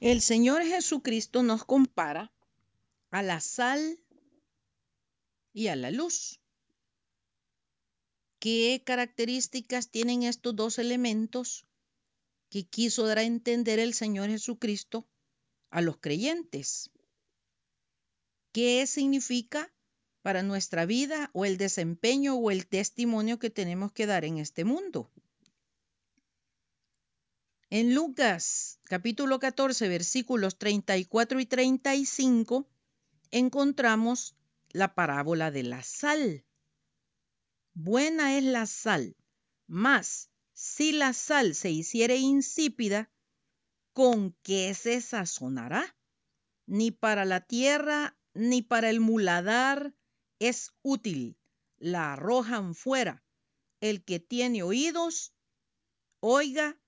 El Señor Jesucristo nos compara a la sal y a la luz. ¿Qué características tienen estos dos elementos que quiso dar a entender el Señor Jesucristo a los creyentes? ¿Qué significa para nuestra vida o el desempeño o el testimonio que tenemos que dar en este mundo? En Lucas capítulo 14 versículos 34 y 35 encontramos la parábola de la sal. Buena es la sal, mas si la sal se hiciere insípida, ¿con qué se sazonará? Ni para la tierra ni para el muladar es útil. La arrojan fuera. El que tiene oídos, oiga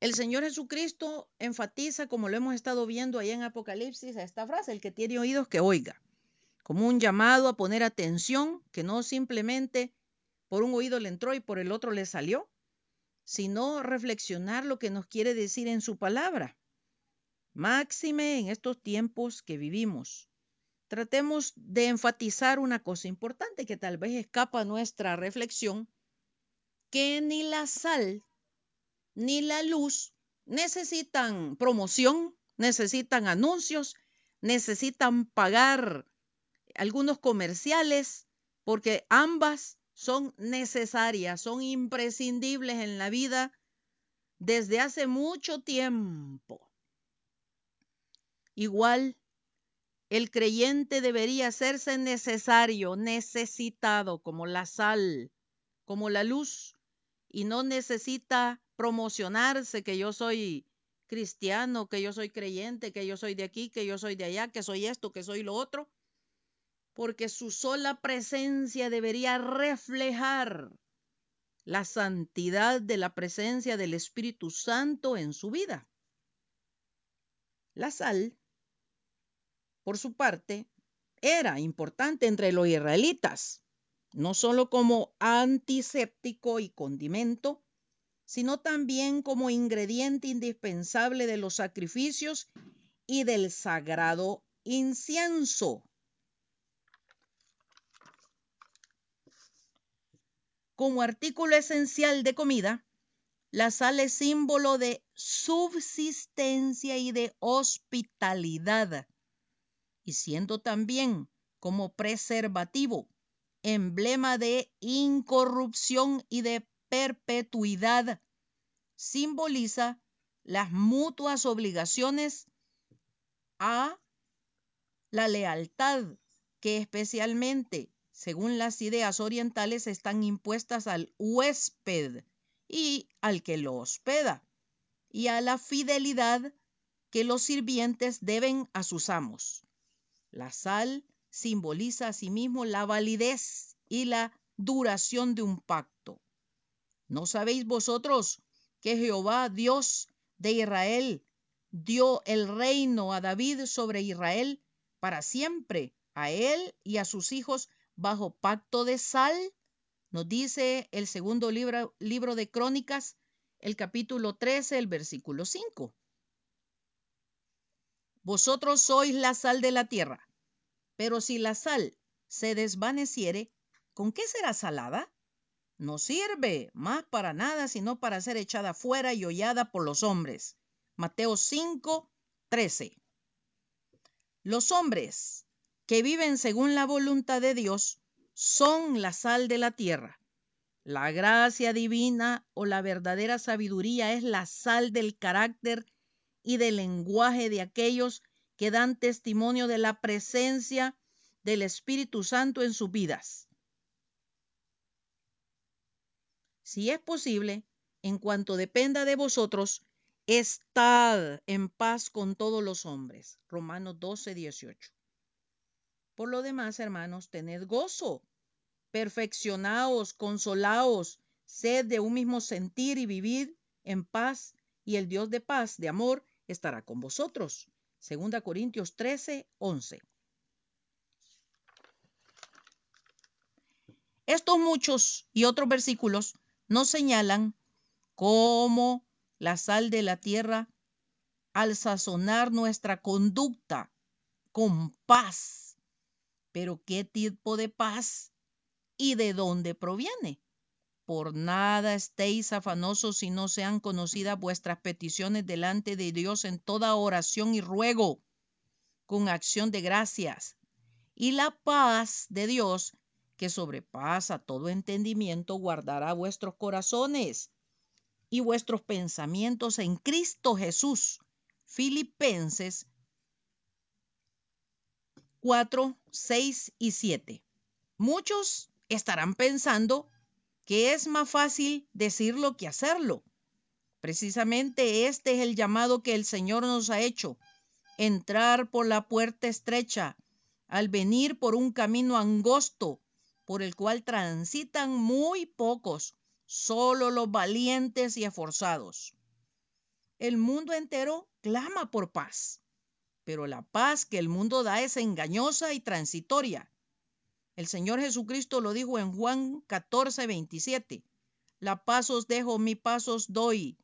el Señor Jesucristo enfatiza, como lo hemos estado viendo ahí en Apocalipsis, a esta frase, el que tiene oídos que oiga, como un llamado a poner atención, que no simplemente por un oído le entró y por el otro le salió, sino reflexionar lo que nos quiere decir en su palabra. Máxime en estos tiempos que vivimos. Tratemos de enfatizar una cosa importante que tal vez escapa a nuestra reflexión, que ni la sal ni la luz necesitan promoción, necesitan anuncios, necesitan pagar algunos comerciales, porque ambas son necesarias, son imprescindibles en la vida desde hace mucho tiempo. Igual, el creyente debería hacerse necesario, necesitado, como la sal, como la luz, y no necesita promocionarse que yo soy cristiano, que yo soy creyente, que yo soy de aquí, que yo soy de allá, que soy esto, que soy lo otro, porque su sola presencia debería reflejar la santidad de la presencia del Espíritu Santo en su vida. La sal, por su parte, era importante entre los israelitas, no solo como antiséptico y condimento, sino también como ingrediente indispensable de los sacrificios y del sagrado incienso. Como artículo esencial de comida, la sal es símbolo de subsistencia y de hospitalidad, y siendo también como preservativo, emblema de incorrupción y de perpetuidad simboliza las mutuas obligaciones a la lealtad que especialmente, según las ideas orientales, están impuestas al huésped y al que lo hospeda, y a la fidelidad que los sirvientes deben a sus amos. La sal simboliza asimismo la validez y la duración de un pacto. ¿No sabéis vosotros que Jehová, Dios de Israel, dio el reino a David sobre Israel para siempre, a él y a sus hijos bajo pacto de sal? Nos dice el segundo libro, libro de Crónicas, el capítulo 13, el versículo 5. Vosotros sois la sal de la tierra, pero si la sal se desvaneciere, ¿con qué será salada? No sirve más para nada sino para ser echada fuera y hollada por los hombres. Mateo 5, 13. Los hombres que viven según la voluntad de Dios son la sal de la tierra. La gracia divina o la verdadera sabiduría es la sal del carácter y del lenguaje de aquellos que dan testimonio de la presencia del Espíritu Santo en sus vidas. Si es posible, en cuanto dependa de vosotros, estad en paz con todos los hombres. Romanos 12, 18. Por lo demás, hermanos, tened gozo, perfeccionaos, consolaos, sed de un mismo sentir y vivir en paz, y el Dios de paz, de amor, estará con vosotros. Segunda Corintios 13, 11. Estos muchos y otros versículos nos señalan cómo la sal de la tierra al sazonar nuestra conducta con paz. Pero ¿qué tipo de paz y de dónde proviene? Por nada estéis afanosos si no sean conocidas vuestras peticiones delante de Dios en toda oración y ruego, con acción de gracias. Y la paz de Dios, que sobrepasa todo entendimiento, guardará vuestros corazones y vuestros pensamientos en Cristo Jesús. Filipenses 4, 6 y 7. Muchos estarán pensando que es más fácil decirlo que hacerlo. Precisamente este es el llamado que el Señor nos ha hecho, entrar por la puerta estrecha, al venir por un camino angosto, por el cual transitan muy pocos, solo los valientes y esforzados. El mundo entero clama por paz, pero la paz que el mundo da es engañosa y transitoria. El Señor Jesucristo lo dijo en Juan 14, 27. La paz os dejo, mi paz os doy.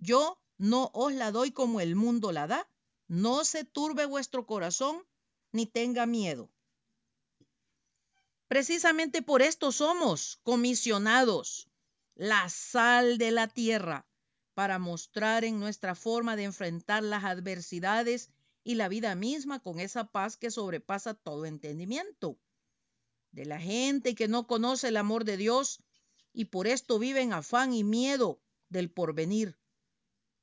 Yo no os la doy como el mundo la da. No se turbe vuestro corazón ni tenga miedo. Precisamente por esto somos comisionados, la sal de la tierra, para mostrar en nuestra forma de enfrentar las adversidades y la vida misma con esa paz que sobrepasa todo entendimiento de la gente que no conoce el amor de Dios y por esto viven afán y miedo del porvenir.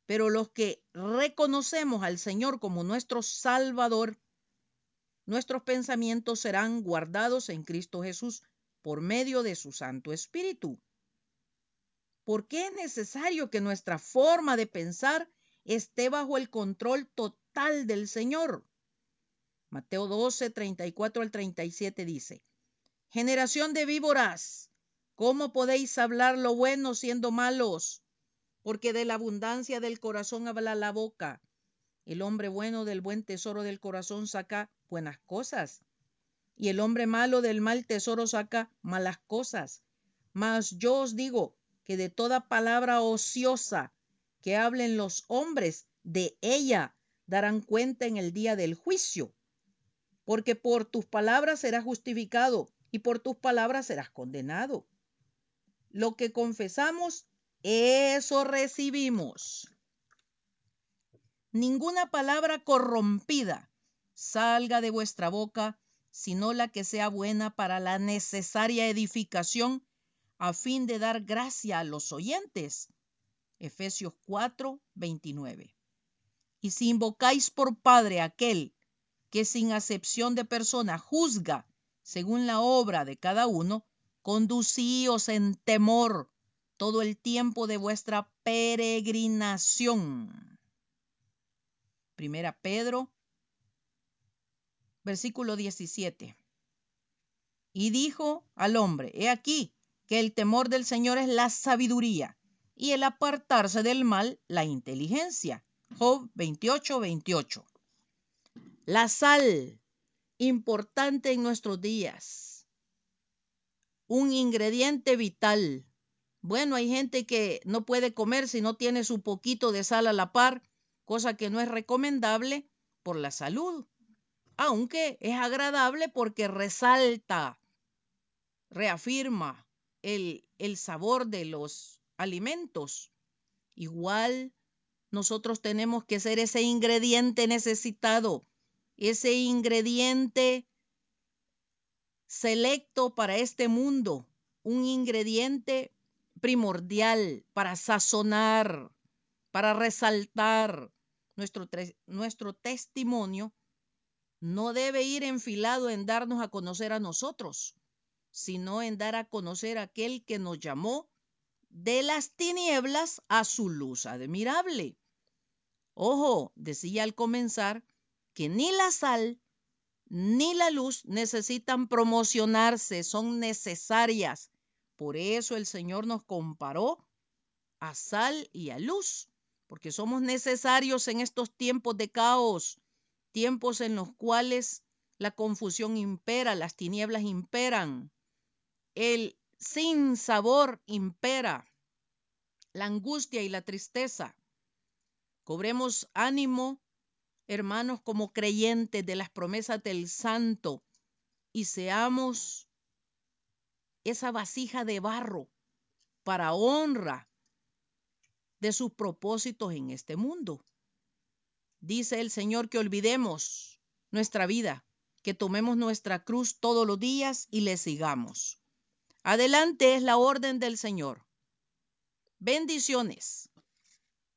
Pero los que reconocemos al Señor como nuestro Salvador, nuestros pensamientos serán guardados en Cristo Jesús por medio de su Santo Espíritu. ¿Por qué es necesario que nuestra forma de pensar esté bajo el control total del Señor? Mateo 12, 34 al 37 dice, Generación de víboras, ¿cómo podéis hablar lo bueno siendo malos? Porque de la abundancia del corazón habla la boca. El hombre bueno del buen tesoro del corazón saca buenas cosas, y el hombre malo del mal tesoro saca malas cosas. Mas yo os digo que de toda palabra ociosa que hablen los hombres, de ella darán cuenta en el día del juicio. Porque por tus palabras serás justificado y por tus palabras serás condenado. Lo que confesamos, eso recibimos. Ninguna palabra corrompida salga de vuestra boca, sino la que sea buena para la necesaria edificación, a fin de dar gracia a los oyentes. Efesios 4, 29. Y si invocáis por Padre aquel que sin acepción de persona juzga según la obra de cada uno, conducíos en temor todo el tiempo de vuestra peregrinación. Primera Pedro, versículo 17. Y dijo al hombre, he aquí que el temor del Señor es la sabiduría y el apartarse del mal la inteligencia. Job 28, 28. La sal importante en nuestros días, un ingrediente vital. Bueno, hay gente que no puede comer si no tiene su poquito de sal a la par, cosa que no es recomendable por la salud, aunque es agradable porque resalta, reafirma el, el sabor de los alimentos. Igual nosotros tenemos que ser ese ingrediente necesitado ese ingrediente selecto para este mundo, un ingrediente primordial para sazonar, para resaltar nuestro, nuestro testimonio, no debe ir enfilado en darnos a conocer a nosotros, sino en dar a conocer a aquel que nos llamó de las tinieblas a su luz admirable. Ojo, decía al comenzar, que ni la sal ni la luz necesitan promocionarse, son necesarias. Por eso el Señor nos comparó a sal y a luz, porque somos necesarios en estos tiempos de caos, tiempos en los cuales la confusión impera, las tinieblas imperan, el sin sabor impera, la angustia y la tristeza. Cobremos ánimo, hermanos, como creyentes de las promesas del Santo y seamos esa vasija de barro para honra de sus propósitos en este mundo. Dice el Señor que olvidemos nuestra vida, que tomemos nuestra cruz todos los días y le sigamos. Adelante es la orden del Señor. Bendiciones.